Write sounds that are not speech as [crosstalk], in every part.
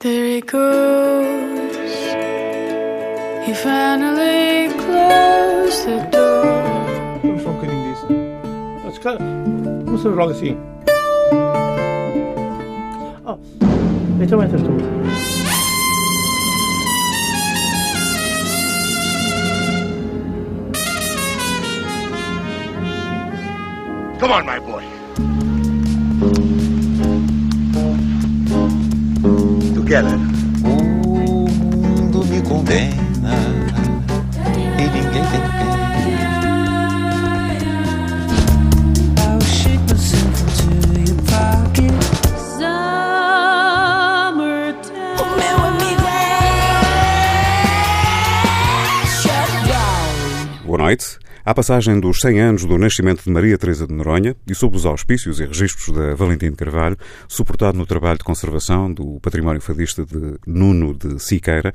There he goes. He finally closed the door. Vamos só um bocadinho disso. Ah, se calhar, começamos logo assim. Oh, então entras tu. Come on, my boy. Together. O mundo me condena e ninguém tem pena. Boa noite. À passagem dos 100 anos do nascimento de Maria Teresa de Noronha e sob os auspícios e registros da Valentim de Carvalho, suportado no trabalho de conservação do património fadista de Nuno de Siqueira,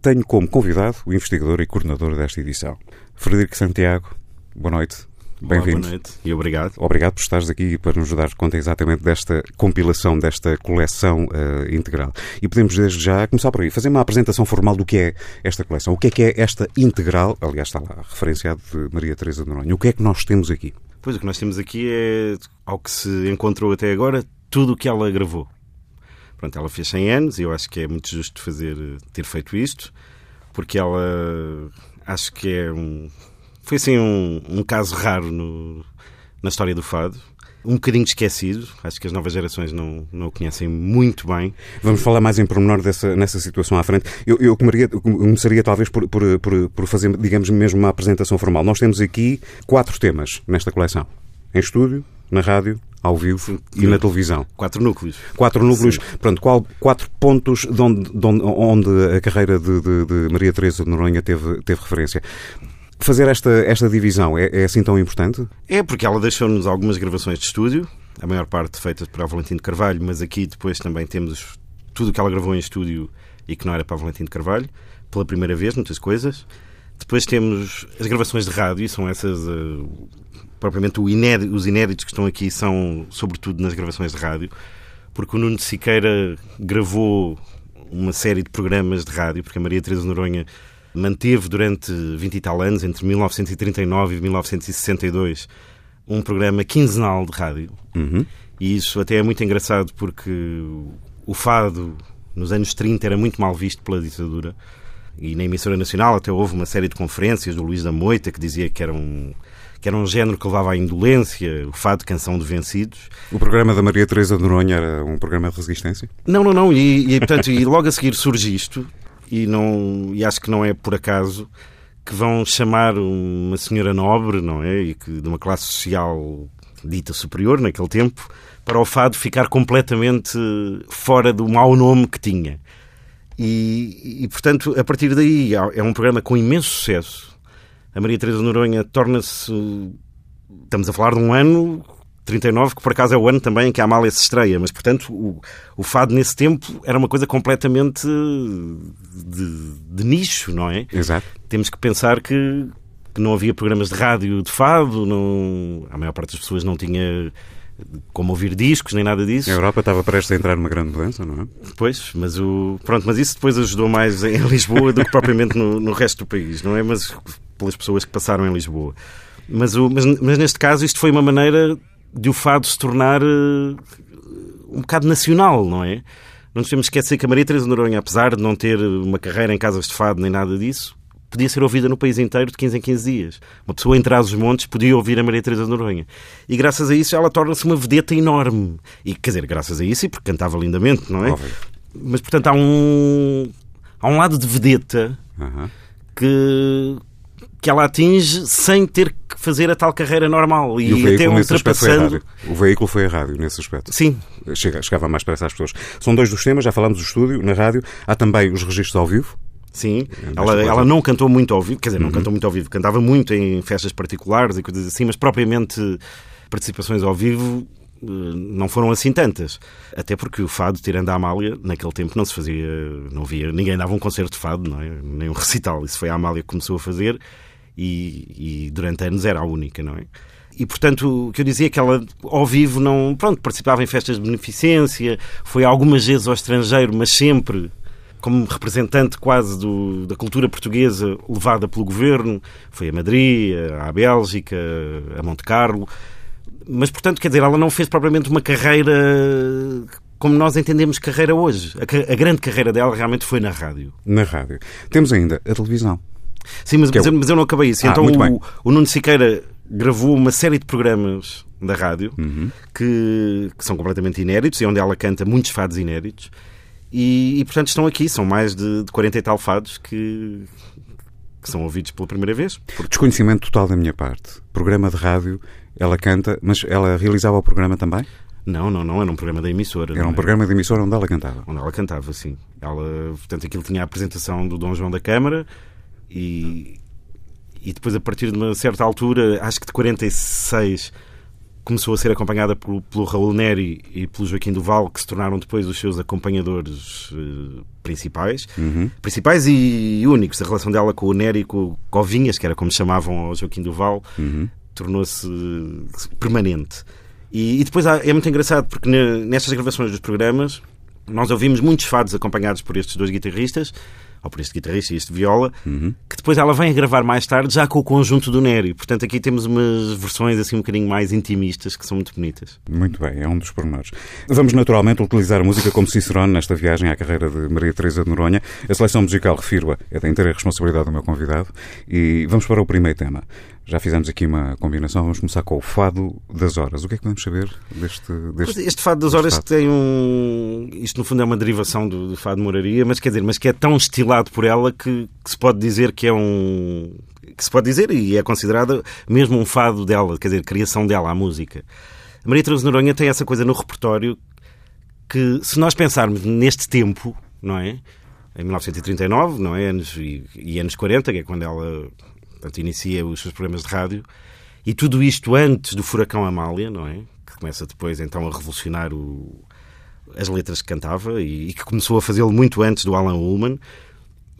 tenho como convidado o investigador e coordenador desta edição. Frederico Santiago, boa noite. Bem-vindo. boa noite e obrigado. Obrigado por estares aqui para nos dar conta exatamente desta compilação, desta coleção eh, integral. E podemos desde já começar por aí, fazer uma apresentação formal do que é esta coleção. O que é que é esta integral? Aliás, está lá referenciado de Maria Teresa de Noronha. O que é que nós temos aqui? Pois o que nós temos aqui é, ao que se encontrou até agora, tudo o que ela gravou. Pronto, ela fez 100 anos e eu acho que é muito justo fazer, ter feito isto, porque ela acho que é um. Foi assim um, um caso raro no, na história do fado. Um bocadinho esquecido, acho que as novas gerações não, não o conhecem muito bem. Vamos falar mais em pormenor dessa, nessa situação à frente. Eu, eu comeria- começaria talvez por, por, por, por fazer, digamos mesmo, uma apresentação formal. Nós temos aqui quatro temas nesta coleção. Em estúdio, na rádio, ao vivo e na televisão. Quatro núcleos. Quatro núcleos, pronto, qual, quatro pontos de onde, de onde- onde a carreira de, de- de Maria Teresa de Noronha teve, teve referência. Fazer esta, esta divisão é, é assim tão importante? É, porque ela deixou-nos algumas gravações de estúdio, a maior parte feitas para de Carvalho, mas aqui depois também temos tudo o que ela gravou em estúdio e que não era para de Carvalho, pela primeira vez, muitas coisas. Depois temos as gravações de rádio, e são essas. eh, propriamente inédito- os inéditos que estão aqui são, sobretudo, nas gravações de rádio, porque o Nuno Siqueira gravou uma série de programas de rádio, porque a Maria Teresa Noronha manteve durante 20 e tal anos, entre 1939 e 1962, um programa quinzenal de rádio. E isso até é muito engraçado porque o fado, nos anos 30, era muito mal visto pela ditadura. E na emissora nacional até houve uma série de conferências do Luís da Moita que dizia que era um, que era um género que levava à indolência, o fado canção de vencidos. O programa da Maria Teresa de Noronha era um programa de resistência? Não, não, não. E, e, portanto, e logo a seguir surge isto, e, não, e acho que não é por acaso que vão chamar uma senhora nobre, não é? E que de uma classe social dita superior naquele tempo, para o fado ficar completamente fora do mau nome que tinha. E, e, portanto, a partir daí é um programa com imenso sucesso. A Maria Teresa Noronha torna-se. Estamos a falar de um ano 39, que por acaso é o ano também em que a Amália se estreia, mas portanto o, o fado nesse tempo era uma coisa completamente de, de nicho, não é? Exato. Temos que pensar que, que não havia programas de rádio de fado, não, a maior parte das pessoas não tinha como ouvir discos nem nada disso. A Europa estava prestes a entrar numa grande mudança, não é? Pois, mas o pronto, mas isso depois ajudou mais em [laughs] Lisboa do que propriamente no, no resto do país, não é? Mas pelas pessoas que passaram em Lisboa. Mas, o, mas, mas neste caso isto foi uma maneira de o fado se tornar uh, um bocado nacional, não é? Não nos temos esquecer que a Maria Teresa Noronha, apesar de não ter uma carreira em casas de fado nem nada disso, podia ser ouvida no país inteiro de 15 em 15 dias. Uma pessoa em trás os montes podia ouvir a Maria Teresa de Noronha. E graças a isso ela torna-se uma vedeta enorme. E quer dizer, graças a isso e porque cantava lindamente, não é? Óbvio. Mas portanto há um há um lado de vedeta Aham. que que ela atinge sem ter que fazer a tal carreira normal e, E o até ultrapassando. O veículo foi a rádio nesse aspecto. Sim, Chega- chegava mais depressa às pessoas. São dois dos temas, já falámos do estúdio, na rádio. Há também os registros ao vivo. Sim, Nesta ela, ela não cantou muito ao vivo, quer dizer, não Uhum. cantou muito ao vivo, cantava muito em festas particulares e coisas assim, mas propriamente participações ao vivo eh, não foram assim tantas. Até porque o fado, tirando a Amália, naquele tempo não se fazia, não havia, ninguém dava um concerto de fado, não é? nem um recital. Isso foi a Amália que começou a fazer e, e durante anos era a única, não é? e, portanto, o que eu dizia é que ela, ao vivo, não pronto, participava em festas de beneficência, foi algumas vezes ao estrangeiro, mas sempre como representante quase do, da cultura portuguesa levada pelo governo. Foi a Madrid, à Bélgica, a Monte Carlo. Mas, portanto, quer dizer, ela não fez propriamente uma carreira como nós entendemos carreira hoje. A, a grande carreira dela realmente foi na rádio. Na rádio. Temos ainda a televisão. Sim, mas, é mas eu, mas eu não acabei isso. Ah, então o, o Nuno Siqueira gravou uma série de programas da rádio Uhum. que, que são completamente inéditos e onde ela canta muitos fados inéditos. E, e, portanto estão aqui, são mais de, de 40 e tal fados que, que são ouvidos pela primeira vez. Porque Desconhecimento total da minha parte. Programa de rádio, ela canta, mas ela realizava o programa também? não, não, não, era um programa da emissora. Era um programa de emissora onde ela cantava. onde ela cantava, sim. Ela, portanto, aquilo tinha a apresentação do Dom João da Câmara e, e depois, a partir de uma certa altura, acho que de 46, começou a ser acompanhada pelo, pelo Raul Neri e pelo Joaquim Duval, que se tornaram depois os seus acompanhadores eh, principais. Principais e únicos. A relação dela com o Neri e com o Covinhas, que era como chamavam ao Joaquim Duval, tornou-se eh, permanente. E, e depois há- é muito engraçado porque ne- nestas gravações dos programas nós ouvimos muitos fados acompanhados por estes dois guitarristas, ou por este guitarrista e este viola, que depois ela vem a gravar mais tarde já com o conjunto do Nério. Portanto, aqui temos umas versões assim um bocadinho mais intimistas que são muito bonitas. Muito bem, é um dos pormenores. Vamos naturalmente utilizar a música como Cicerone nesta viagem à carreira de Maria Teresa de Noronha. A seleção musical, refiro-a, é da inteira responsabilidade do meu convidado. E vamos para o primeiro tema. Já fizemos aqui uma combinação, vamos começar com o Fado das Horas. O que é que podemos saber deste... deste... Este fado das horas fado? tem um. Isto no fundo é uma derivação do, do fado de moraria, mas quer dizer, mas que é tão estilado por ela que, que se pode dizer que é um. que se pode dizer e é considerada mesmo um fado dela, quer dizer, criação dela, a música. A Maria Teresa Noronha tem essa coisa no repertório que, se nós pensarmos neste tempo, não é? Em 1939, não é? Anos, e, e anos 40, que é quando ela portanto, inicia os seus programas de rádio, e tudo isto antes do Furacão Amália, não é? Que começa depois então a revolucionar o- as letras que cantava e, e que começou a fazê-lo muito antes do Alan Ullman.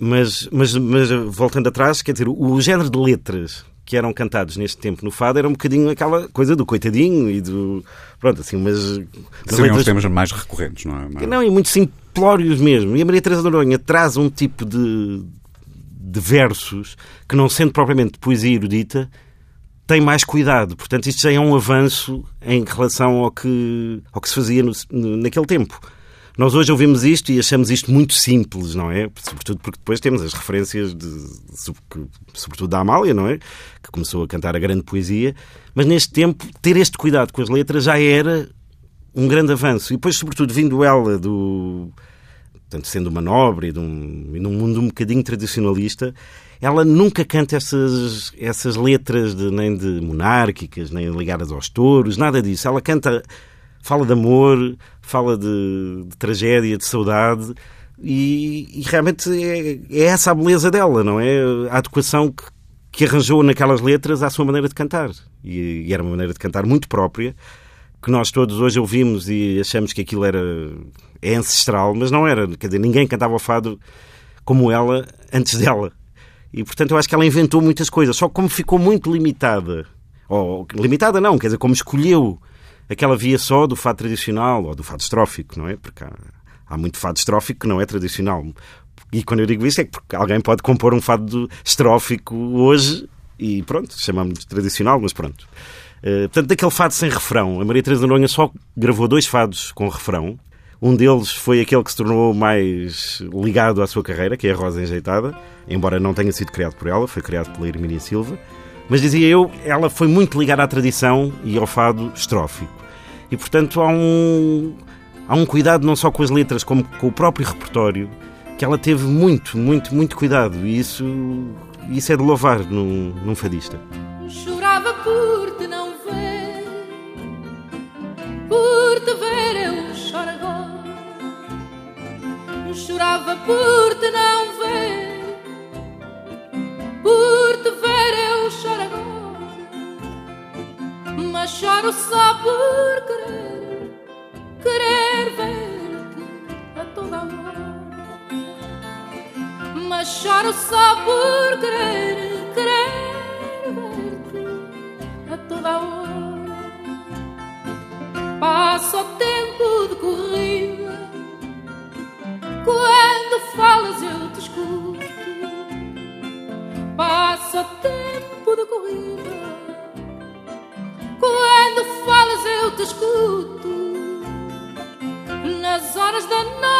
Mas, mas, mas voltando atrás, quer dizer, o género de letras que eram cantados neste tempo no fado era um bocadinho aquela coisa do coitadinho e do. Pronto, assim, mas. Seriam os letras- temas mais recorrentes, não é? não, e muito simplórios mesmo. E a Maria Teresa de Noronha traz um tipo de, de versos que, não sendo propriamente poesia erudita, tem mais cuidado. Portanto, isto já é um avanço em relação ao que, ao que se fazia no- naquele tempo. Nós hoje ouvimos isto e achamos isto muito simples, não é? Sobretudo porque depois temos as referências, de, sobretudo da Amália, não é? Que começou a cantar a grande poesia. Mas neste tempo, ter este cuidado com as letras já era um grande avanço. E depois, sobretudo, vindo ela do. Portanto, sendo uma nobre e, de um, e num mundo um bocadinho tradicionalista, ela nunca canta essas, essas letras de, nem de monárquicas, nem ligadas aos touros, nada disso. Ela canta, fala de amor, fala de, de tragédia, de saudade, e, e realmente é, é essa a beleza dela, não é? A adequação que, que arranjou naquelas letras à sua maneira de cantar. E, e era uma maneira de cantar muito própria, que nós todos hoje ouvimos e achamos que aquilo era é ancestral, mas não era. Quer dizer, ninguém cantava o fado como ela antes dela. E portanto eu acho que ela inventou muitas coisas, só que como ficou muito limitada, ou limitada não, quer dizer, como escolheu aquela via só do fado tradicional ou do fado estrófico, não é? Porque há, há muito fado estrófico que não é tradicional. E quando eu digo isso é que porque alguém pode compor um fado estrófico hoje e pronto, chamamos de tradicional, mas pronto. Uh, portanto, daquele fado sem refrão, a Maria Teresa Noronha só gravou dois fados com refrão. Um deles foi aquele que se tornou mais ligado à sua carreira, que é a Rosa Enjeitada, embora não tenha sido criado por ela, foi criado pela Hermínia Silva. Mas dizia eu, ela foi muito ligada à tradição e ao fado estrófico. E portanto há um, há um cuidado não só com as letras, como com o próprio repertório, que ela teve muito, muito, muito cuidado. E isso, isso é de louvar num, num fadista. Chorava por te não ver, por te ver eu choro agora. Chorava por te não ver, por te ver eu choro agora. Mas choro só por querer, querer ver-te a toda hora. Mas choro só por querer, querer toda hora. Passa o tempo de corrida. Quando falas, eu te escuto. Passa o tempo de corrida. Quando falas, eu te escuto. Nas horas da noite.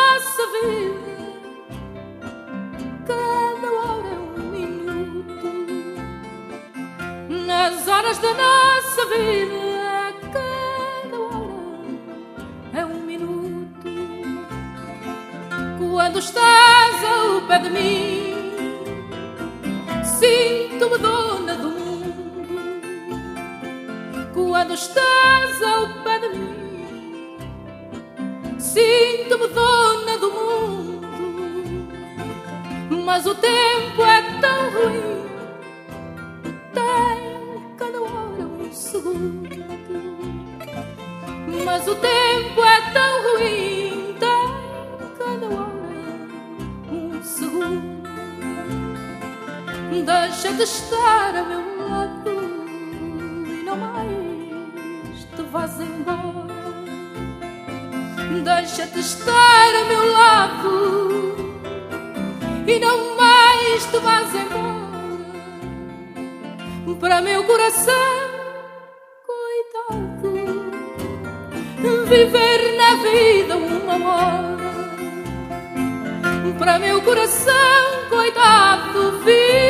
Deixa de estar a meu lado e não mais te vás embora. Para meu coração, coitado viver na vida uma hora. Para meu coração, coitado, viver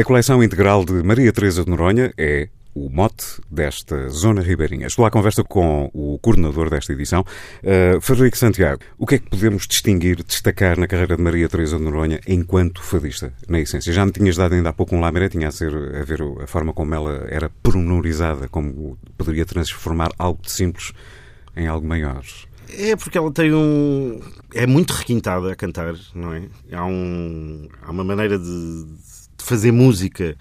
A coleção integral de Maria Teresa de Noronha é o mote desta Zona Ribeirinha. Estou à conversa com o coordenador desta edição, uh, Frederico Santiago. O que é que podemos distinguir, destacar na carreira de Maria Teresa de Noronha enquanto fadista, na essência? Já me tinhas dado ainda há pouco um lamiré, tinha a, ser, a ver a forma como ela era pormenorizada, como poderia transformar algo de simples em algo maior. É porque ela tem um. É muito requintada a cantar, não é? Há, um... Há uma maneira de, de fazer música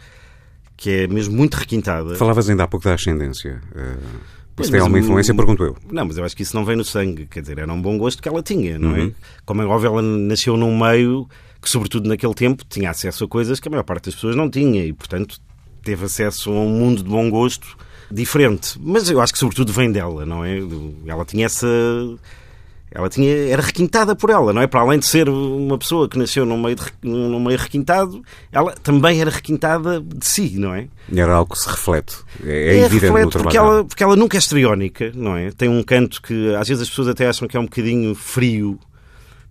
que é mesmo muito requintada. Falavas ainda há pouco da ascendência. Uh, isso tem alguma influência, pergunto eu. Não, mas eu acho que isso não vem no sangue. Quer dizer, era um bom gosto que ela tinha, não Uhum. é? Como é óbvio, ela nasceu num meio que, sobretudo naquele tempo, tinha acesso a coisas que a maior parte das pessoas não tinha e, portanto, teve acesso a um mundo de bom gosto diferente. Mas eu acho que, sobretudo, vem dela, não é? Ela tinha essa. Ela tinha, era requintada por ela, não é? Para além de ser uma pessoa que nasceu num meio, de, num meio requintado, ela também era requintada de si, não é? Era algo que se reflete. É, é É, evidente reflete porque ela, porque ela nunca é estriónica, não é? Tem um canto que às vezes as pessoas até acham que é um bocadinho frio,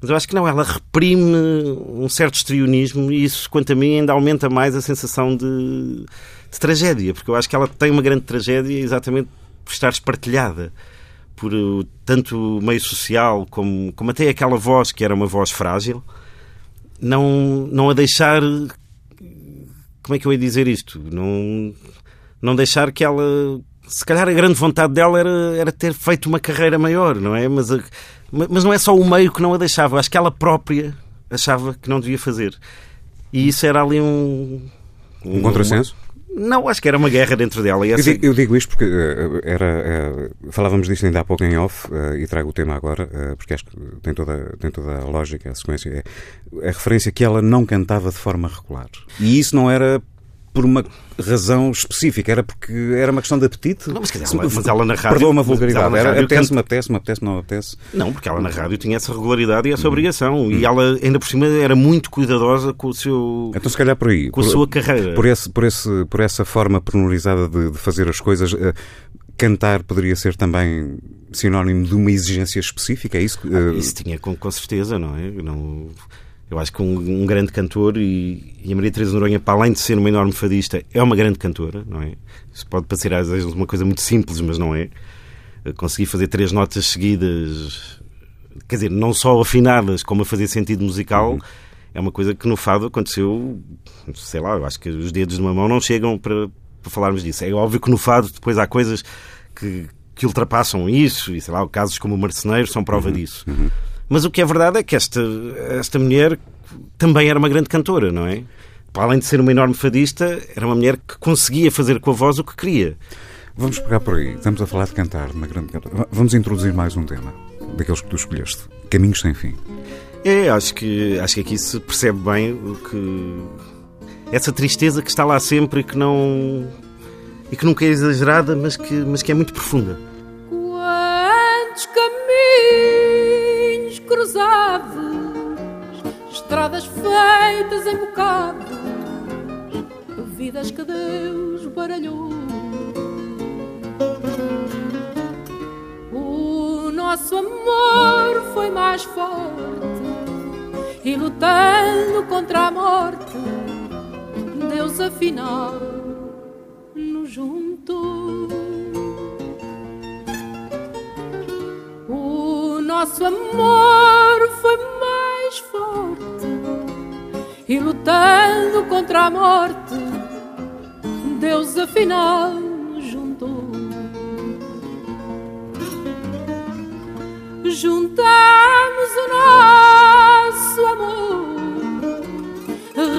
mas eu acho que não, ela reprime um certo estrionismo e isso, quanto a mim, ainda aumenta mais a sensação de, de tragédia, porque eu acho que ela tem uma grande tragédia exatamente por estar espartilhada por uh, tanto o meio social como, como até aquela voz que era uma voz frágil, não, não a deixar. Como é que eu ia dizer isto? Não, não deixar que ela. Se calhar a grande vontade dela era, era ter feito uma carreira maior, não é? Mas, a- mas não é só o meio que não a deixava, acho que ela própria achava que não devia fazer. E isso era ali um. Um contrassenso? Não, acho que era uma guerra dentro dela. E Eu essa- digo, eu digo isto porque eh, era, eh, falávamos disto ainda há pouco em off eh, e trago o tema agora porque acho que tem toda, tem toda a lógica, a sequência. É a referência que ela não cantava de forma regular. E isso não era por uma razão específica, era porque era uma questão de apetite. Não, mas Se- ela- mas ela na rádio- Perdoa uma mas vulgaridade. apetece-me, apetece-me, apetece-me, não apetece. Não, porque ela na rádio tinha essa regularidade e essa obrigação. E ela, ainda por cima, era muito cuidadosa com o seu. Então, se calhar por aí. Com a por, sua carreira. Por, esse, por, esse, por essa forma pormenorizada de, de fazer as coisas, eh, cantar poderia ser também sinónimo de uma exigência específica? É isso? que, eh, Isso tinha com, com certeza, não é? Não, eu acho que um, um grande cantor e, e a Maria Teresa Noronha, para além de ser uma enorme fadista, é uma grande cantora, não é? Isso pode parecer às vezes uma coisa muito simples, mas não é. Conseguir fazer três notas seguidas, quer dizer, não só afinadas, como a fazer sentido musical, é uma coisa que no fado aconteceu, sei lá, eu acho que os dedos de uma mão não chegam para, para falarmos disso. É óbvio que no fado depois há coisas que, que ultrapassam isso, e sei lá, casos como o Marceneiro são prova disso. Mas o que é verdade é que esta, esta mulher também era uma grande cantora, não é? Para além de ser uma enorme fadista, era uma mulher que conseguia fazer com a voz o que queria. Vamos pegar por aí. Estamos a falar de cantar, uma grande cantora. Vamos introduzir mais um tema, daqueles que tu escolheste. Caminhos sem fim. É, acho que, acho que aqui se percebe bem o que. Essa tristeza que está lá sempre e que não. e que nunca é exagerada, mas que, mas que é muito profunda. Quantos cruzados, estradas feitas em bocados, vidas que Deus baralhou. O nosso amor foi mais forte e lutando contra a morte, Deus afinal nos juntou. Nosso amor foi mais forte e lutando contra a morte, Deus afinal nos juntou. Juntamos o nosso amor,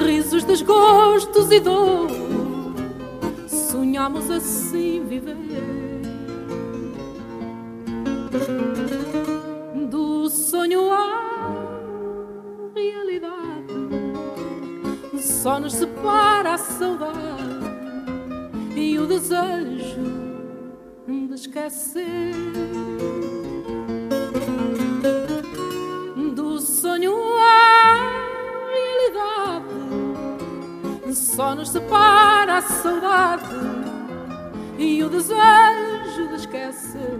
risos, desgostos e dor, sonhamos assim viver. Sonho à realidade, só nos separa a saudade e o desejo de esquecer. Do sonho à realidade, só nos separa a saudade e o desejo de esquecer.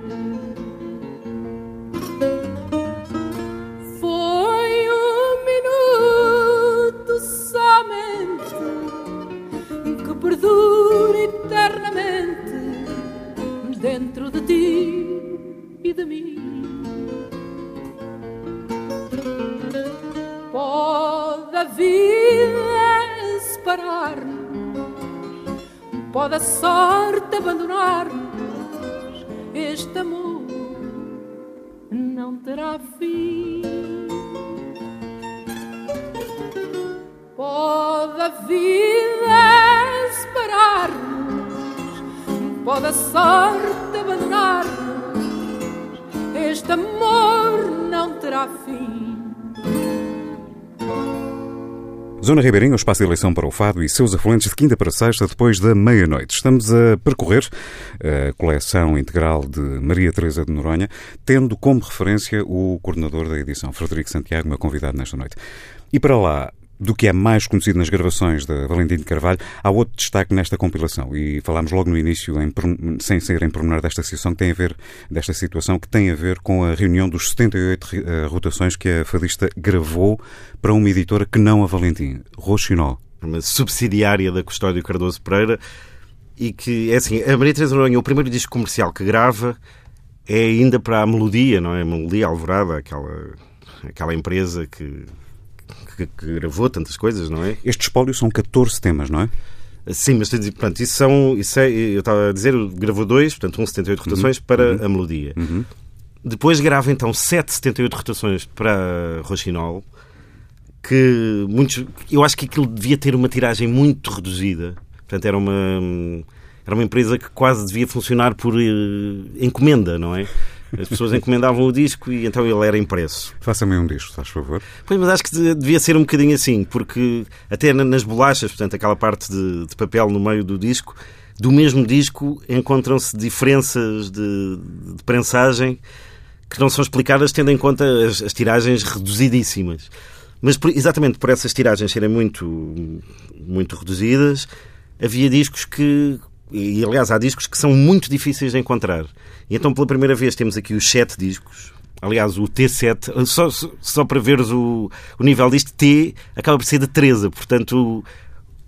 Perdura eternamente dentro de ti e de mim. Pode a vida separar-nos, pode a sorte abandonar-nos. Este amor não terá fim. Pode a vida pode a sorte abandonar-nos. Este amor não terá fim. Zona Ribeirinho, o espaço de eleição para o Fado e seus afluentes de quinta para sexta, depois da meia-noite. Estamos a percorrer a coleção integral de Maria Teresa de Noronha, tendo como referência o coordenador da edição, Frederico Santiago, meu convidado nesta noite. E para lá do que é mais conhecido nas gravações da Valentim de Carvalho, há outro destaque nesta compilação. E falámos logo no início, em, sem ser em pormenor desta situação, que tem a ver, desta situação, que tem a ver com a reunião dos 78 uh, rotações que a fadista gravou para uma editora que não a Valentim, Roxinol. Uma subsidiária da Custódio Cardoso Pereira e que, é assim, a Maria Teresa Noronha, o primeiro disco comercial que grava é ainda para a Melodia, não é? A Melodia Alvorada, aquela, aquela empresa que que, que, gravou tantas coisas, não é? Estes espólios são 14 temas, não é? Sim, mas portanto, isso são. Isso é, eu estava a dizer, gravou dois, portanto, um 78 rotações uhum. para uhum. a melodia. Uhum. Depois grava então 7 78 rotações para Rochinol, que muitos. Eu acho que aquilo devia ter uma tiragem muito reduzida. Portanto, era uma. Era uma empresa que quase devia funcionar por uh, encomenda, não é? As pessoas encomendavam o disco e então ele era impresso. Faça-me um disco, faz favor. Pois, mas acho que devia ser um bocadinho assim, porque até nas bolachas, portanto, aquela parte de, de papel no meio do disco, do mesmo disco encontram-se diferenças de, de, prensagem que não são explicadas tendo em conta as, as tiragens reduzidíssimas. Mas por, exatamente por essas tiragens serem muito, muito reduzidas, havia discos que. E aliás, há discos que são muito difíceis de encontrar. E então, pela primeira vez, temos aqui os sete discos. Aliás, o T7, só, só para veres o, o nível disto, T acaba por ser de Teresa. Portanto,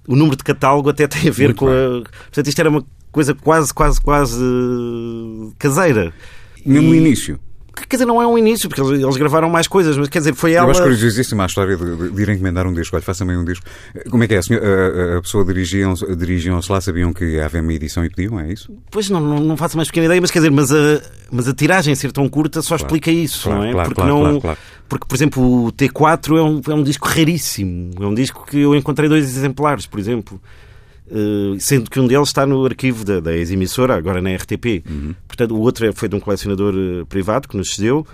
o, o número de catálogo até tem a ver Muito com bem. a. Portanto, isto era uma coisa quase, quase, quase caseira. Mesmo no início. Quer dizer, não é um início, porque eles, gravaram mais coisas, mas quer dizer, foi ela. Eu acho curiosíssima a história de, de, de ir encomendar um disco. Olha, faça-me um disco. Como é que é? A, a, a pessoa dirigiam-se dirigiam lá, sabiam que ia haver uma edição e pediam, é isso? Pois não, não, não faço mais pequena ideia, mas quer dizer, mas a, mas a tiragem ser tão curta só claro, explica isso, claro, não é? Claro, porque, não, porque, por exemplo, o T4 é um, é um disco raríssimo. É um disco que eu encontrei dois exemplares, por exemplo. Eh, sendo que um deles está no arquivo da, da ex-emissora, agora na RTP. Portanto, o outro é- foi de um colecionador eh, privado que nos cedeu.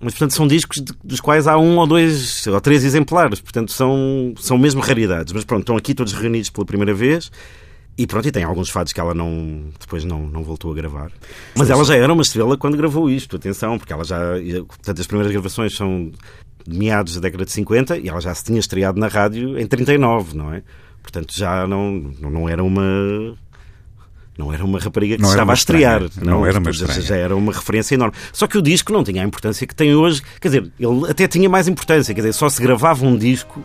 Mas, portanto, são discos de- dos quais há um ou dois ou três exemplares. Portanto, são, são mesmo raridades. Mas pronto, estão aqui todos reunidos pela primeira vez. E pronto, e tem alguns fados que ela não, depois não, não voltou a gravar. Mas ela já era uma estrela quando gravou isto, atenção, porque ela já. Portanto, as primeiras gravações são de meados da década de 50 e ela já se tinha estreado na rádio em 39, não é? Portanto, já não, não, não era uma. Não era uma rapariga que Não se estava a estrear. estranha. Não era uma estranha. Já era uma referência enorme. Só que o disco não tinha a importância que tem hoje. Quer dizer, ele até tinha mais importância. Quer dizer, só se gravava um disco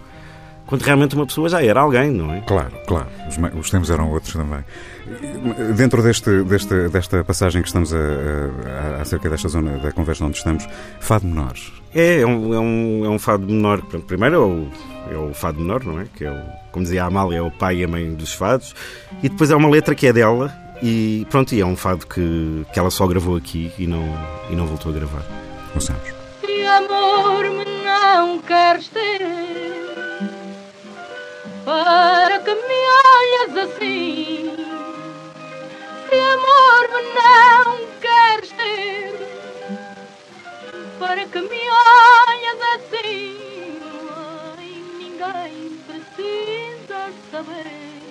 quando realmente uma pessoa já era alguém, não é? Claro, claro. Os, os tempos eram outros também. Dentro deste, deste, desta passagem que estamos a, a- a- acerca desta zona da conversa onde estamos, Fado Menores. É, é um, é um, é um fado menor. Primeiro é o, é o fado menor, não é? Que é o, como dizia a Amália, é o pai e a mãe dos fados. E depois é uma letra que é dela. E pronto, e é um fado que, que ela só gravou aqui e não, e não voltou a gravar. Ouçamos. Se amor me não queres ter, para que me olhas assim? Se amor me não queres ter, para que me olhas assim? Ai, ninguém precisa saber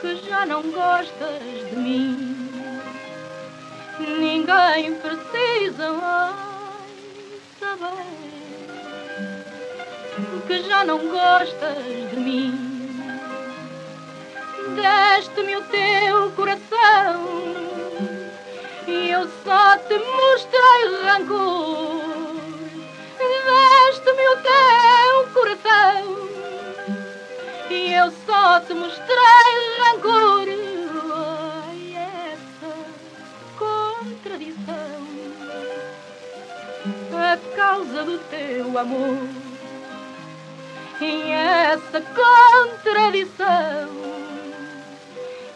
que já não gostas de mim. Ninguém precisa mais saber que já não gostas de mim. Deste-me o teu coração e eu só te mostrei rancor. Deste-me o teu coração e eu só te mostrei rancor. Ai, essa contradição a causa do teu amor e essa contradição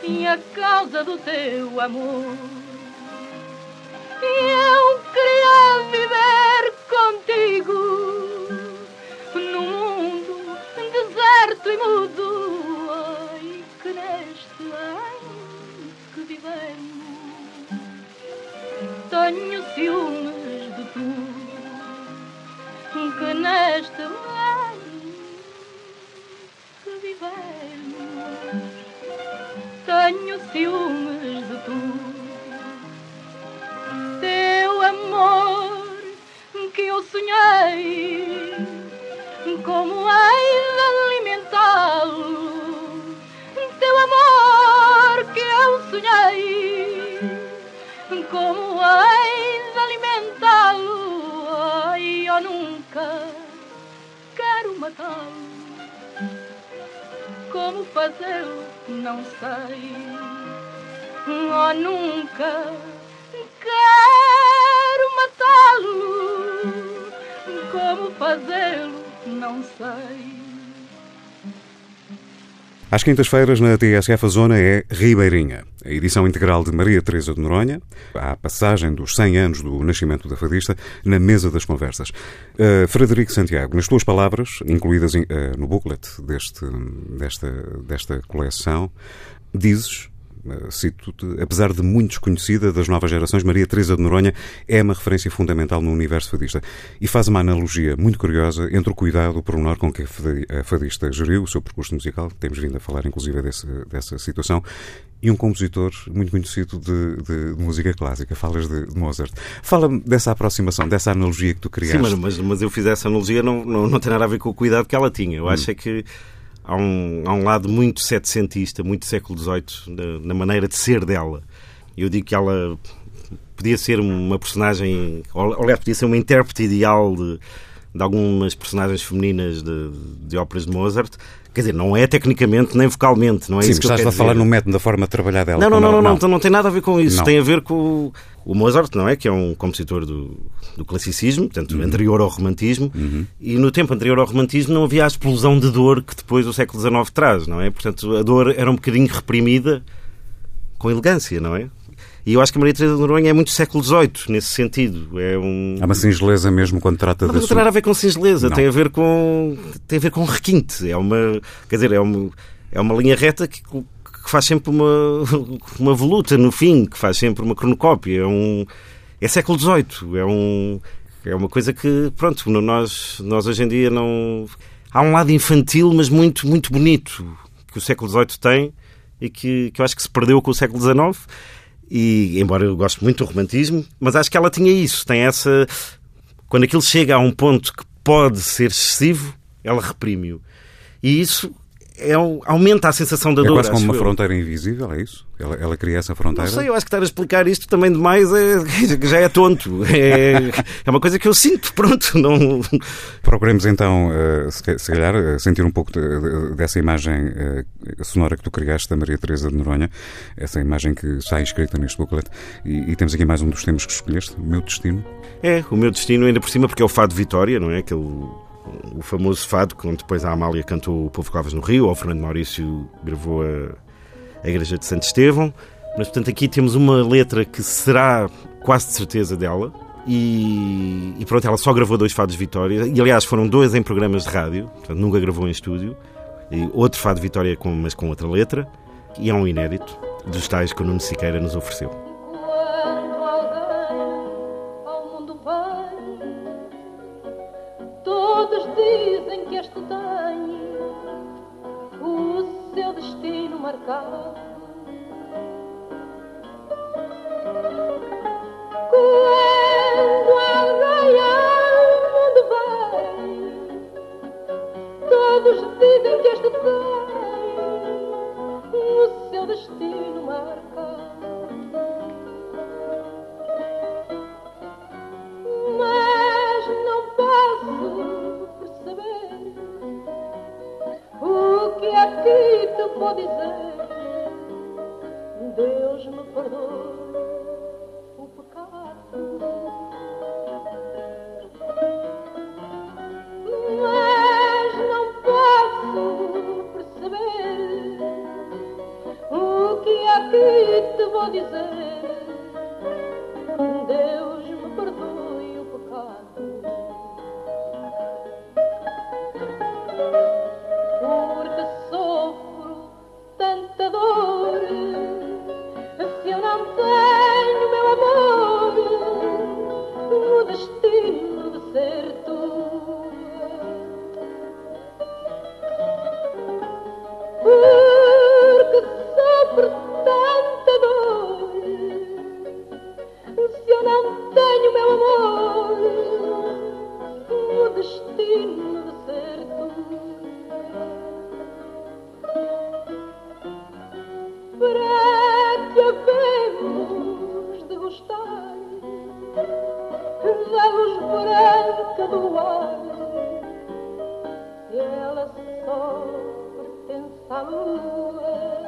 e a causa do teu amor. E eu queria viver contigo num mundo deserto e mudo. Ai que neste ano que vivemos tenho ciúmes de tu. Que neste ano vivemos tenho ciúmes de tu. Teu amor que eu sonhei como hei de alimentá-lo. Teu amor que eu sonhei como hei de alimentá-lo. Ai eu nunca quero matá-lo como fazê-lo não sei. Oh nunca quero matá-lo. Como fazê-lo não sei Às quintas-feiras, na TSF, a zona é Ribeirinha. A edição integral de Maria Teresa de Noronha, a passagem dos 100 anos do nascimento da fadista, na mesa das conversas. Uh, Frederico Santiago, nas tuas palavras, incluídas em- uh, no booklet deste, desta, desta coleção, dizes, uh, cito-te, apesar de muito desconhecida das novas gerações, Maria Teresa de Noronha é uma referência fundamental no universo fadista. E faz uma analogia muito curiosa entre o cuidado, o pormenor com que a fadi- a fadista geriu o seu percurso musical, temos vindo a falar inclusive desse, dessa situação, e um compositor muito conhecido de, de- de música clássica. Falas de, de Mozart. Fala-me dessa aproximação, dessa analogia que tu criaste. Sim, mas, mas, mas eu fiz essa analogia, não, não, não tem nada a ver com o cuidado que ela tinha. Eu acho é que há um, há um lado muito setecentista, muito século XVIII, na, na maneira de ser dela. Eu digo que ela podia ser uma personagem, ou aliás, podia ser uma intérprete ideal de, de algumas personagens femininas de, de óperas de Mozart. Quer dizer, não é tecnicamente nem vocalmente, não é Sim, isso que eu estás quero a falar dizer. no método da forma de trabalhar dela. Não, não, não, ela- não, não, não tem nada a ver com isso. Não. Tem a ver com o, Mozart, não é? Que é um compositor do, do classicismo, portanto, Uhum. anterior ao romantismo. E no tempo anterior ao romantismo não havia a explosão de dor que depois o século XIX traz, não é? Portanto, a dor era um bocadinho reprimida com elegância, não é? E eu acho que a Maria Teresa de Noronha é muito século XVIII nesse sentido. É um... Há uma singeleza mesmo quando trata Não, mas não tem nada a ver com singeleza, Não. tem a ver com tem a ver com requinte. É uma, quer dizer, é uma é uma linha reta que, que faz sempre uma, [laughs] uma voluta no fim, que faz sempre uma cronocópia. É, um, é século XVIII, é, um, é uma coisa que, pronto, nós, nós hoje em dia não. Há um lado infantil, mas muito, muito bonito, que o século XVIII tem e que, que eu acho que se perdeu com o século XIX. E, embora eu goste muito do romantismo, mas acho que ela tinha isso, tem essa. Quando aquilo chega a um ponto que pode ser excessivo, ela reprime-o. E isso é um- aumenta a sensação da É dor. quase como uma eu. fronteira invisível, é isso? Ela, ela cria essa Não fronteira? sei, eu acho que estar a explicar isto também demais é, [laughs] já é tonto. É, é uma coisa que eu sinto, pronto. Não... Procuremos então, eh, se ca- se calhar, eh, sentir um pouco de- de- dessa imagem eh, sonora que tu criaste da Maria Teresa de Noronha, essa imagem que está inscrita neste booklet. E, e temos aqui mais um dos temas que escolheste, o meu destino. É, o meu destino ainda por cima, porque é o Fado Vitória, não é? Aquele, o famoso fado, onde depois a Amália cantou o Povo Covas no Rio, ou o Fernando Maurício gravou a, a Igreja de Santo Estevão. Mas, portanto, aqui temos uma letra que será quase de certeza dela. E, e pronto, ela só gravou dois fados Vitória. E, aliás, foram dois em programas de rádio. Portanto, nunca gravou em estúdio. E outro fado Vitória, com, mas com outra letra. E é um inédito dos tais que o Nuno Siqueira nos ofereceu. Dizem que este tem o seu destino marcado. Não tenho meu amor, o destino de ser tu. Para que havemos de gostar da luz branca do se ela só pertence à lua.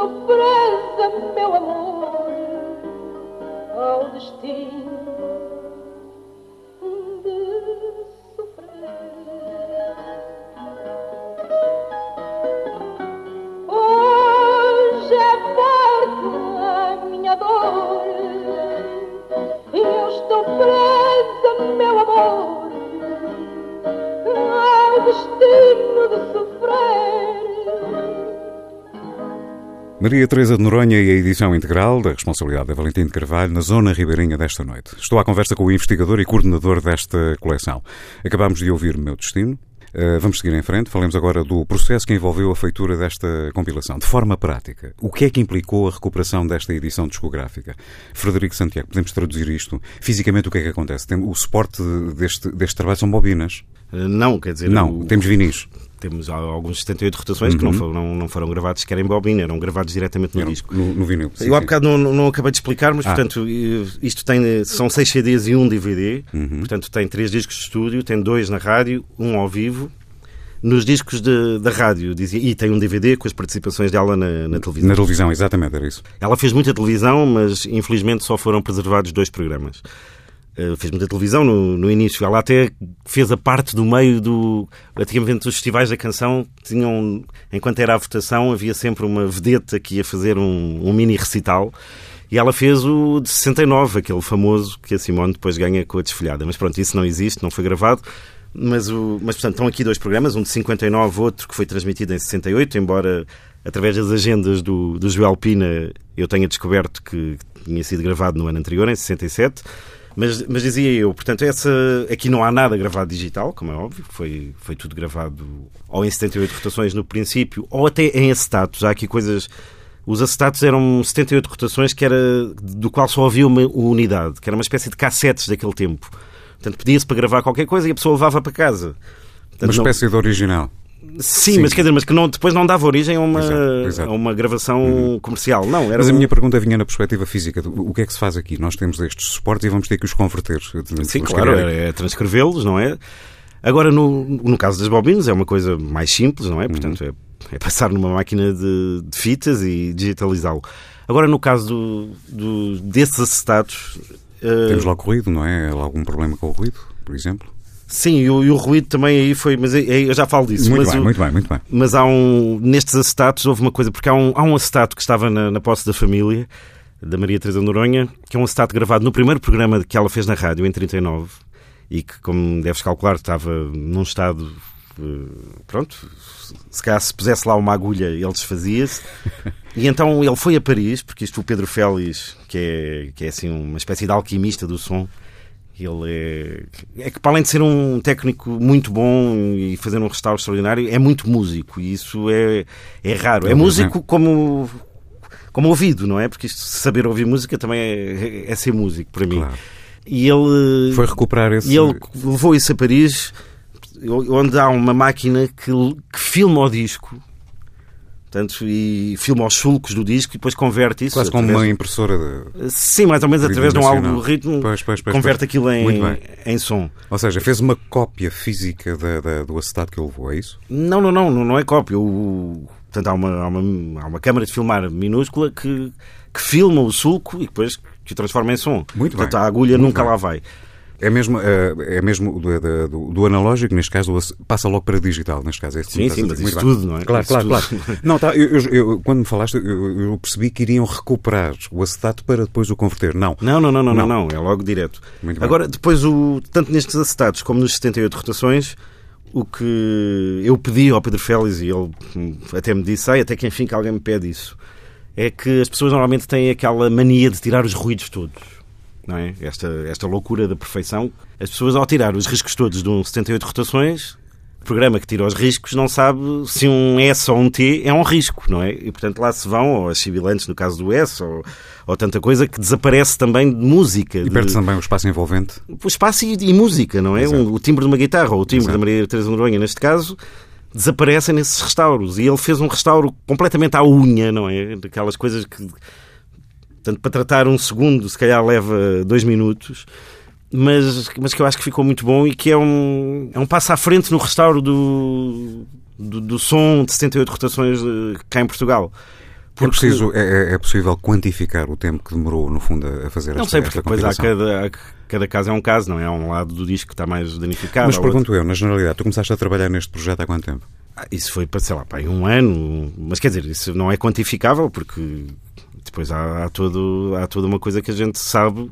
Estou presa, meu amor, ao destino de sofrer. Hoje é forte a minha dor estou presa, meu amor, ao destino de sofrer. Maria Teresa de Noronha e a edição integral da responsabilidade da Valentim de Carvalho na zona ribeirinha desta noite. Estou à conversa com o investigador e coordenador desta coleção. Acabamos de ouvir o meu destino. Uh, vamos seguir em frente. Falemos agora do processo que envolveu a feitura desta compilação. De forma prática, o que é que implicou a recuperação desta edição discográfica? Frederico Santiago, podemos traduzir isto? Fisicamente, o que é que acontece? O suporte deste, deste trabalho são bobinas? Uh, não, quer dizer... Não, o... temos vinis temos alguns 78 rotações uhum. que não foram, não foram gravados sequer em bobina, eram gravados diretamente no disco. No, no vinil. Sim, Eu há bocado não, não acabei de explicar, mas ah. portanto isto tem, são 6 CDs e um DVD, uhum. portanto tem 3 discos de estúdio, tem dois na rádio, um ao vivo. Nos discos de, da rádio, dizia, e tem um DVD com as participações dela na, na televisão. Na televisão, exatamente, era isso. Ela fez muita televisão, mas infelizmente só foram preservados dois programas. Uh, fez muita televisão no, no, início. Ela até fez a parte do meio do. Antigamente, os festivais da canção tinham. Enquanto era a votação, havia sempre uma vedeta que ia fazer um, um mini recital. E ela fez o de 69, aquele famoso que a Simone depois ganha com a desfilhada. Mas pronto, isso não existe, não foi gravado. Mas, o, mas portanto, estão aqui dois programas, um de 59, outro que foi transmitido em 68, embora através das agendas do, do Joel Pina eu tenha descoberto que tinha sido gravado no ano anterior, em 67. Mas, mas dizia eu, portanto, essa, aqui não há nada gravado digital, como é óbvio, foi, foi tudo gravado ou em 78 rotações no princípio, ou até em acetatos. Há aqui coisas. Os acetatos eram 78 rotações, que era, do qual só havia uma unidade, que era uma espécie de cassetes daquele tempo. Portanto, pedia-se para gravar qualquer coisa e a pessoa levava para casa. Portanto, uma espécie não... de original. Sim, Sim, mas quer dizer, mas que não, depois não dava origem a uma, exato, exato. A uma gravação uhum. comercial. Não, era mas a minha pergunta vinha na perspectiva física. O que é que se faz aqui? Nós temos estes suportes e vamos ter que os converter. Sim, claro, é, é transcrevê-los, não é? Agora, no, no caso das bobinas, é uma coisa mais simples, não é? Uhum. Portanto, é, é, passar numa máquina de, de fitas e digitalizá-lo. Agora, no caso do, do, desses acetatos. Uh... Temos lá o ruído, não é? Há algum problema com o ruído, por exemplo? Sim, e o, e o, ruído também aí foi, mas aí, eu já falo disso. Muito bem, o, muito bem, muito bem. Mas há um, nestes acetatos houve uma coisa, porque há um, há um acetato que estava na, na posse da família, da Maria Teresa Noronha, que é um acetato gravado no primeiro programa que ela fez na rádio, em 39, e que, como deves calcular, estava num estado, eh, pronto, se calhar se pusesse lá uma agulha ele desfazia-se. [laughs] e então ele foi a Paris, porque isto o Pedro Félix, que é, que é assim uma espécie de alquimista do som, ele é, é que, para além de ser um técnico muito bom e fazer um restauro extraordinário, é muito músico e isso é, é raro. É músico como, como ouvido, não é? Porque isto, saber ouvir música também é, é ser músico para mim. Claro. E ele. Foi recuperar esse. E ele levou isso a Paris, onde há uma máquina que, que filma o disco Portanto, e filma os sulcos do disco e depois converte isso. Quase como uma impressora de... Sim, mais ou menos através de um algoritmo, pois, pois, pois, converte aquilo em, em som. Ou seja, fez uma cópia física da, da, do acetato que ele levou, é isso? Não, não, não, não é cópia. O, portanto, há uma, há, uma, há uma câmara de filmar minúscula que, que filma o sulco e depois que o transforma em som. Muito portanto, bem. a agulha Muito nunca bem. lá vai. É mesmo, é, é mesmo do, do, do, analógico, neste caso, passa logo para digital, neste caso. É sim, sim, mas isso tudo, não é? Claro, claro, claro. não, tá, eu, eu, quando me falaste, eu, eu, percebi que iriam recuperar o acetato para depois o converter. Não. Não, não, não, não, não, não é logo direto. Agora, depois, o, tanto nestes acetatos como nos 78 rotações, o que eu pedi ao Pedro Félix, e ele até me disse, até que enfim que alguém me pede isso, é que as pessoas normalmente têm aquela mania de tirar os ruídos todos não é? Esta, esta loucura da perfeição. As pessoas, ao tirar os riscos todos de um 78 rotações, o programa que tira os riscos não sabe se um S ou um T é um risco, não é? E portanto lá se vão, ou as sibilantes no caso do S, ou, ou tanta coisa que desaparece também de música. E perde também o espaço envolvente. O espaço e, e música, não é? Um, o timbre de uma guitarra, ou o timbre Exato. da Maria Teresa Noronha, neste caso, desaparecem nesses restauros. E ele fez um restauro completamente à unha, não é? Daquelas coisas que Portanto, para tratar um segundo, se calhar leva dois minutos, mas, mas que eu acho que ficou muito bom e que é um, é um passo à frente no restauro do, do, do som de 78 rotações eh, cá em Portugal. Porque... É, preciso, é, é, possível quantificar o tempo que demorou, no fundo, a fazer não esta Não sei, porque depois há cada, cada caso é um caso, não é? Há um lado do disco que está mais danificado. Mas pergunto outro. eu, na generalidade, tu começaste a trabalhar neste projeto há quanto tempo? Ah, isso foi, sei lá, para um ano, mas quer dizer, isso não é quantificável porque depois há, há, todo, há toda uma coisa que a gente sabe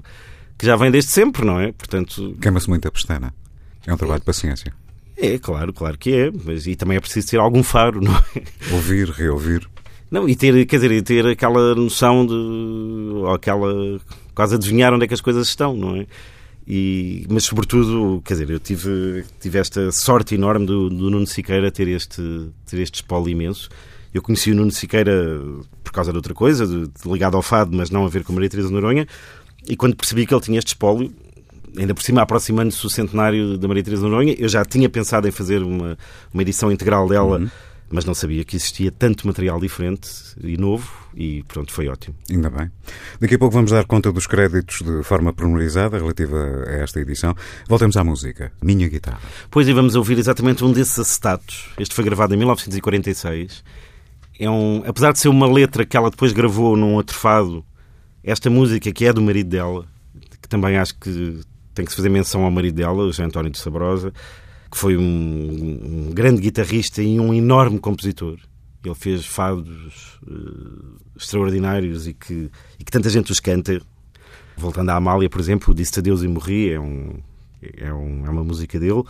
que já vem desde sempre, não é? Portanto... Queima-se muito a pestana. É um trabalho de paciência. É, claro, claro que é. Mas, e também é preciso ter algum faro, [laughs] não é? Ouvir, reouvir. Não, e ter, quer dizer, ter aquela noção de. ou aquela. quase adivinhar onde é que as coisas estão, não é? E, mas, sobretudo, quer dizer, eu tive, tive esta sorte enorme do, do Nuno Siqueira ter este, ter este espólio imenso. Eu conheci o Nuno Siqueira por causa de outra coisa, de, de ligado ao fado, mas não a ver com Maria Teresa Noronha. E quando percebi que ele tinha este espólio, ainda por cima aproximando-se o centenário da Maria Teresa Noronha, eu já tinha pensado em fazer uma, uma edição integral dela, Uhum. mas não sabia que existia tanto material diferente e novo, e pronto, foi ótimo. Ainda bem. Daqui a pouco vamos dar conta dos créditos de forma pormenorizada relativa a esta edição. Voltemos à música. Minha guitarra. Pois e vamos ouvir exatamente um desses acetatos. Este foi gravado em 1946. É um, apesar de ser uma letra que ela depois gravou num outro fado, esta música que é do marido dela, que também acho que tem que se fazer menção ao marido dela, o José António de Sabrosa, que foi um, um grande guitarrista e um enorme compositor. Ele fez fados eh, extraordinários e que, e que tanta gente os canta. Voltando à Amália, por exemplo, Disse Adeus e Morri, é, um, é, um- é uma música dele.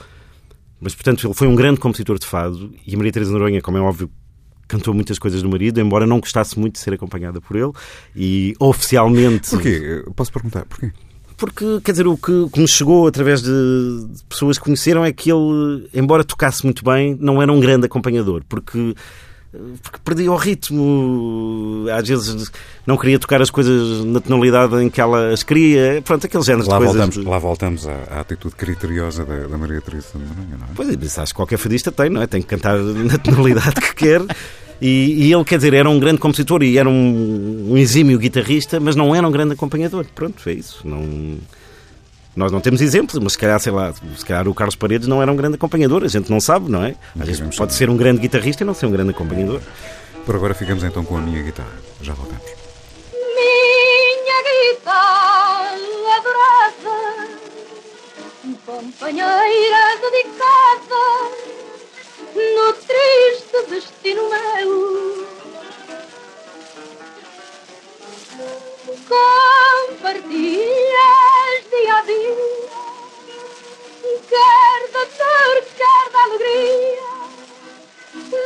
Mas, portanto, ele foi um grande compositor de fado e Maria Teresa Noronha, como é óbvio, cantou muitas coisas do marido, embora não gostasse muito de ser acompanhada por ele. E oficialmente. Porquê? Posso perguntar porquê? Porque, quer dizer, o que, que nos chegou através de, de pessoas que conheceram é que ele, embora tocasse muito bem, não era um grande acompanhador. Porque, porque perdia o ritmo. Às vezes não queria tocar as coisas na tonalidade em que ela as queria. Pronto, aqueles géneros Lá de coisas. voltamos, lá voltamos à, à atitude criteriosa da, da Maria Teresa de Noronha, não é? Pois é, acho que qualquer fadista tem, não é? Tem que cantar na tonalidade que quer. E, e ele, quer dizer, era um grande compositor e era um, um exímio guitarrista, mas não era um grande acompanhador. Pronto, é isso. Não... Nós não temos exemplos, mas se calhar, sei lá, se calhar o Carlos Paredes não era um grande acompanhador, a gente não sabe, não é? Às vezes pode saber. ser um grande guitarrista e não ser um grande acompanhador. Por agora ficamos então com a minha guitarra. Já voltamos. Minha guitarra adorada, companheira dedicada, no triste destino meu. Compartilhas dia a dia, quer da dor, quer da alegria,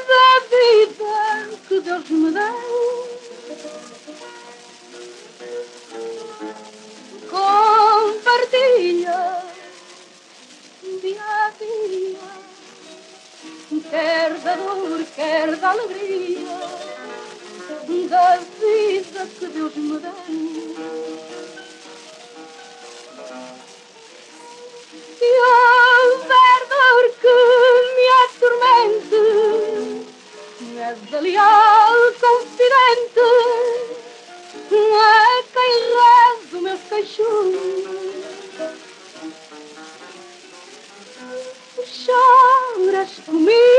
da vida que Deus me deu. compartilha dia a dia, quer da dor, quer da alegria, da vida que Deus me deu. Se houver dor que me atormente, és da leal confidente, a quem rezo meus queixumes. Choras comigo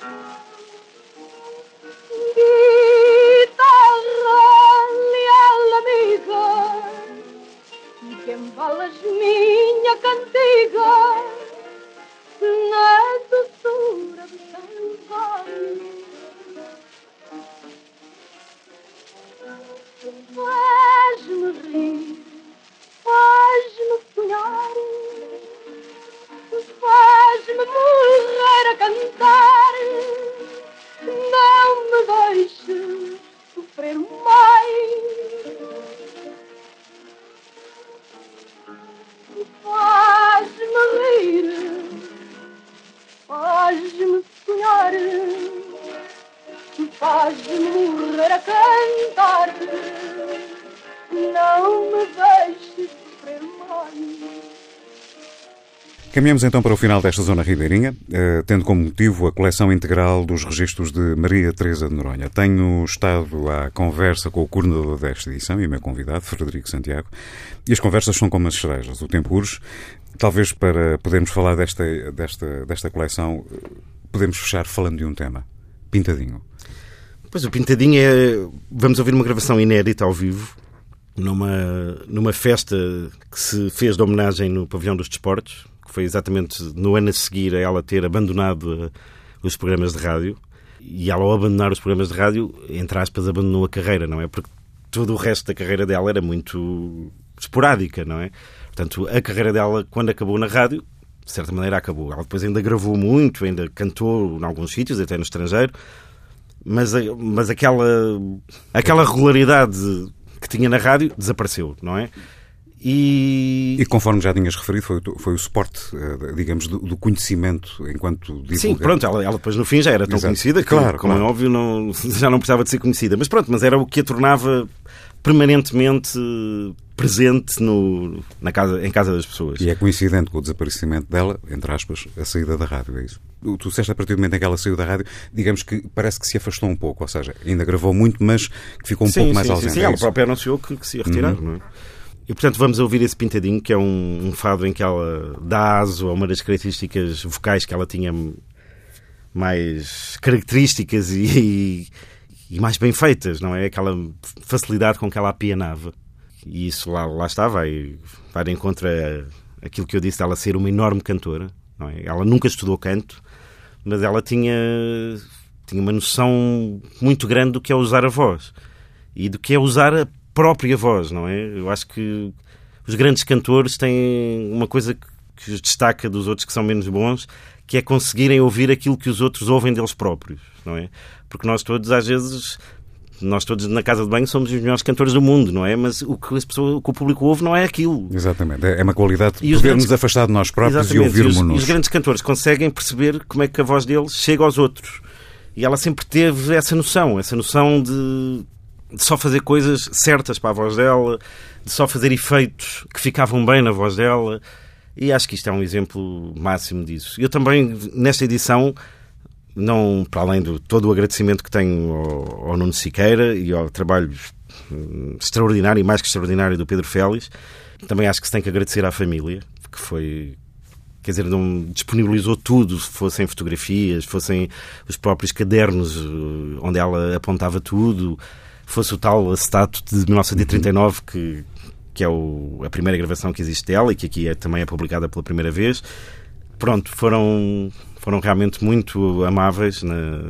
ああ。Caminhamos então para o final desta zona ribeirinha, eh, tendo como motivo a coleção integral dos registros de Maria Teresa de Noronha. Tenho estado à conversa com o coordenador desta edição e meu convidado, Frederico Santiago, e as conversas são como as cerejas. O tempo urge. Talvez para podermos falar desta, desta, desta coleção, podemos fechar falando de um tema. Pintadinho. Pois o Pintadinho é. Vamos ouvir uma gravação inédita ao vivo, numa, numa festa que se fez de homenagem no Pavilhão dos Desportos, que foi exatamente no ano a seguir a ela ter abandonado uh, os programas de rádio. E ela, ao abandonar os programas de rádio, entre aspas, abandonou a carreira, não é? Porque todo o resto da carreira dela era muito esporádica, não é? Portanto, a carreira dela, quando acabou na rádio, de certa maneira acabou. Ela depois ainda gravou muito, ainda cantou em alguns sítios, até no estrangeiro, mas, mas aquela, aquela regularidade que tinha na rádio desapareceu, não é? E, E conforme já tinhas referido, foi, foi o suporte, eh, digamos, do, do conhecimento enquanto divulgador. Sim, pronto, ela, ela depois no fim já era tão Exato. conhecida que, Claro, como claro. é óbvio, não, [laughs] já não precisava de ser conhecida. Mas pronto, mas era o que a tornava permanentemente presente no, na casa, em casa das pessoas. E é coincidente com o desaparecimento dela, entre aspas, a saída da rádio, é isso? Tu disseste a partir do momento em que ela saiu da rádio, digamos que parece que se afastou um pouco, ou seja, ainda gravou muito, mas que ficou um sim, pouco mais sim, ausente. Sim, sim, é ela própria anunciou que, que se ia retirar, não é? E portanto vamos ouvir esse pintadinho, que é um, um fado em que ela dá aso a uma das características vocais que ela tinha mais características e, e mais bem feitas, não é? Aquela facilidade com que ela apianava. E isso lá, lá está, vai, vai de encontro a aquilo que eu disse dela ser uma enorme cantora. Não é? Ela nunca estudou canto, mas ela tinha, tinha uma noção muito grande do que é usar a voz e do que é usar a própria voz, não é? Eu acho que os grandes cantores têm uma coisa que os destaca dos outros que são menos bons, que é conseguirem ouvir aquilo que os outros ouvem deles próprios, não é? Porque nós todos, às vezes, nós todos na casa de banho somos os melhores cantores do mundo, não é? Mas o que, o, que o público ouve não é aquilo. Exatamente, é uma qualidade E os podermos grandes- afastar de nós próprios Exatamente. e ouvirmos os, os grandes cantores conseguem perceber como é que a voz deles chega aos outros. E ela sempre teve essa noção, essa noção de, de só fazer coisas certas para a voz dela, de só fazer efeitos que ficavam bem na voz dela. E acho que isto é um exemplo máximo disso. Eu também, nesta edição, não para além de todo o agradecimento que tenho ao, ao Nuno Siqueira e ao trabalho hum, extraordinário e mais que extraordinário do Pedro Félix, também acho que se tem que agradecer à família, que foi quer dizer, não disponibilizou tudo, fossem fotografias, fossem os próprios cadernos eh, onde ela apontava tudo, fosse o tal acetato de 1939 que, que é o- a primeira gravação que existe dela e que aqui é, também é publicada pela primeira vez. Pronto, foram, foram realmente muito amáveis na,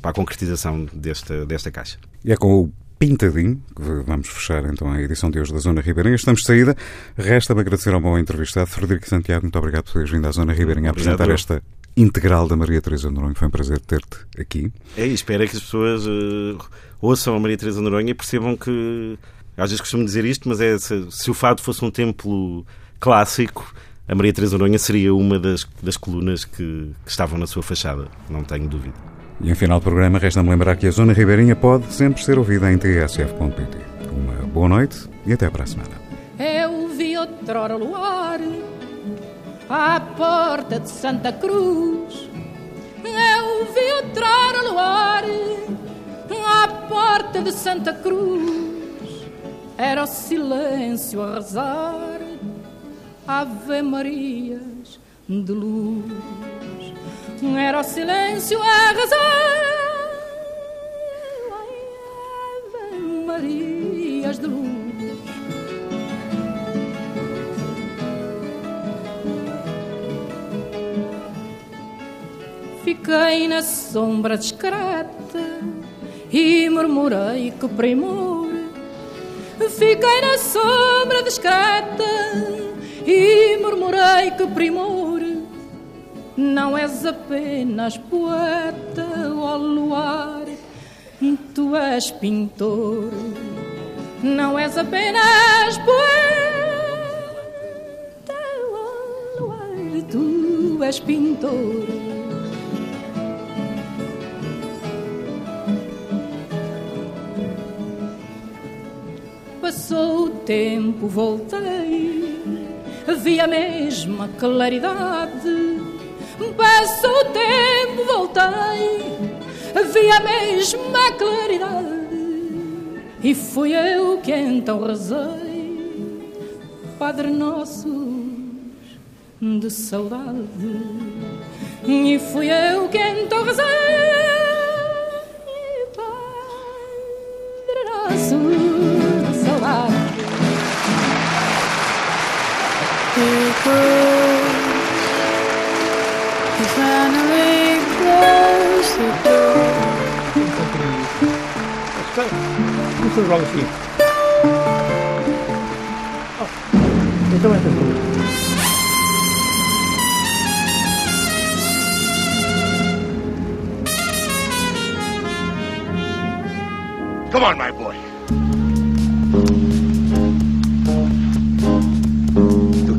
para a concretização desta, desta caixa. E é com o Pintadinho que vamos fechar então a edição de hoje da Zona Ribeirinha. Estamos de saída. Resta-me agradecer ao bom entrevistado, Frederico Santiago. Muito obrigado por teres vindo à Zona Ribeirinha a Obrigado. apresentar esta integral da Maria Teresa Noronha. Foi um prazer ter-te aqui. É, e espero que as pessoas eh, ouçam a Maria Teresa Noronha e percebam que, às vezes costumo dizer isto, mas é se, se o fado fosse um templo clássico, a Maria Teresa Noronha seria uma das, das colunas que, que estavam na sua fachada, não tenho dúvida. E em final do programa, resta-me lembrar que a Zona Ribeirinha pode sempre ser ouvida em tsf.pt. Uma boa noite e até para a semana. Eu vi outrora luar à porta de Santa Cruz. Eu vi outrora luar à porta de Santa Cruz. Era o silêncio a rezar Ave Marias de luz. Era o silêncio a rezar Ave Marias de luz. Fiquei na sombra discreta e murmurei que primor. Fiquei na sombra discreta e murmurei que primor. Não és apenas poeta, ó luar, tu és pintor. Não és apenas poeta, ó luar, tu és pintor. Passou o tempo, voltei, vi a mesma claridade. Passou o tempo, voltei, vi a mesma claridade. E fui eu que então rezei, Padre Nosso de saudade. E fui eu que então rezei, You finally close the door. Mas, cara, Começamos logo assim. Oh, então é assim. Come on, my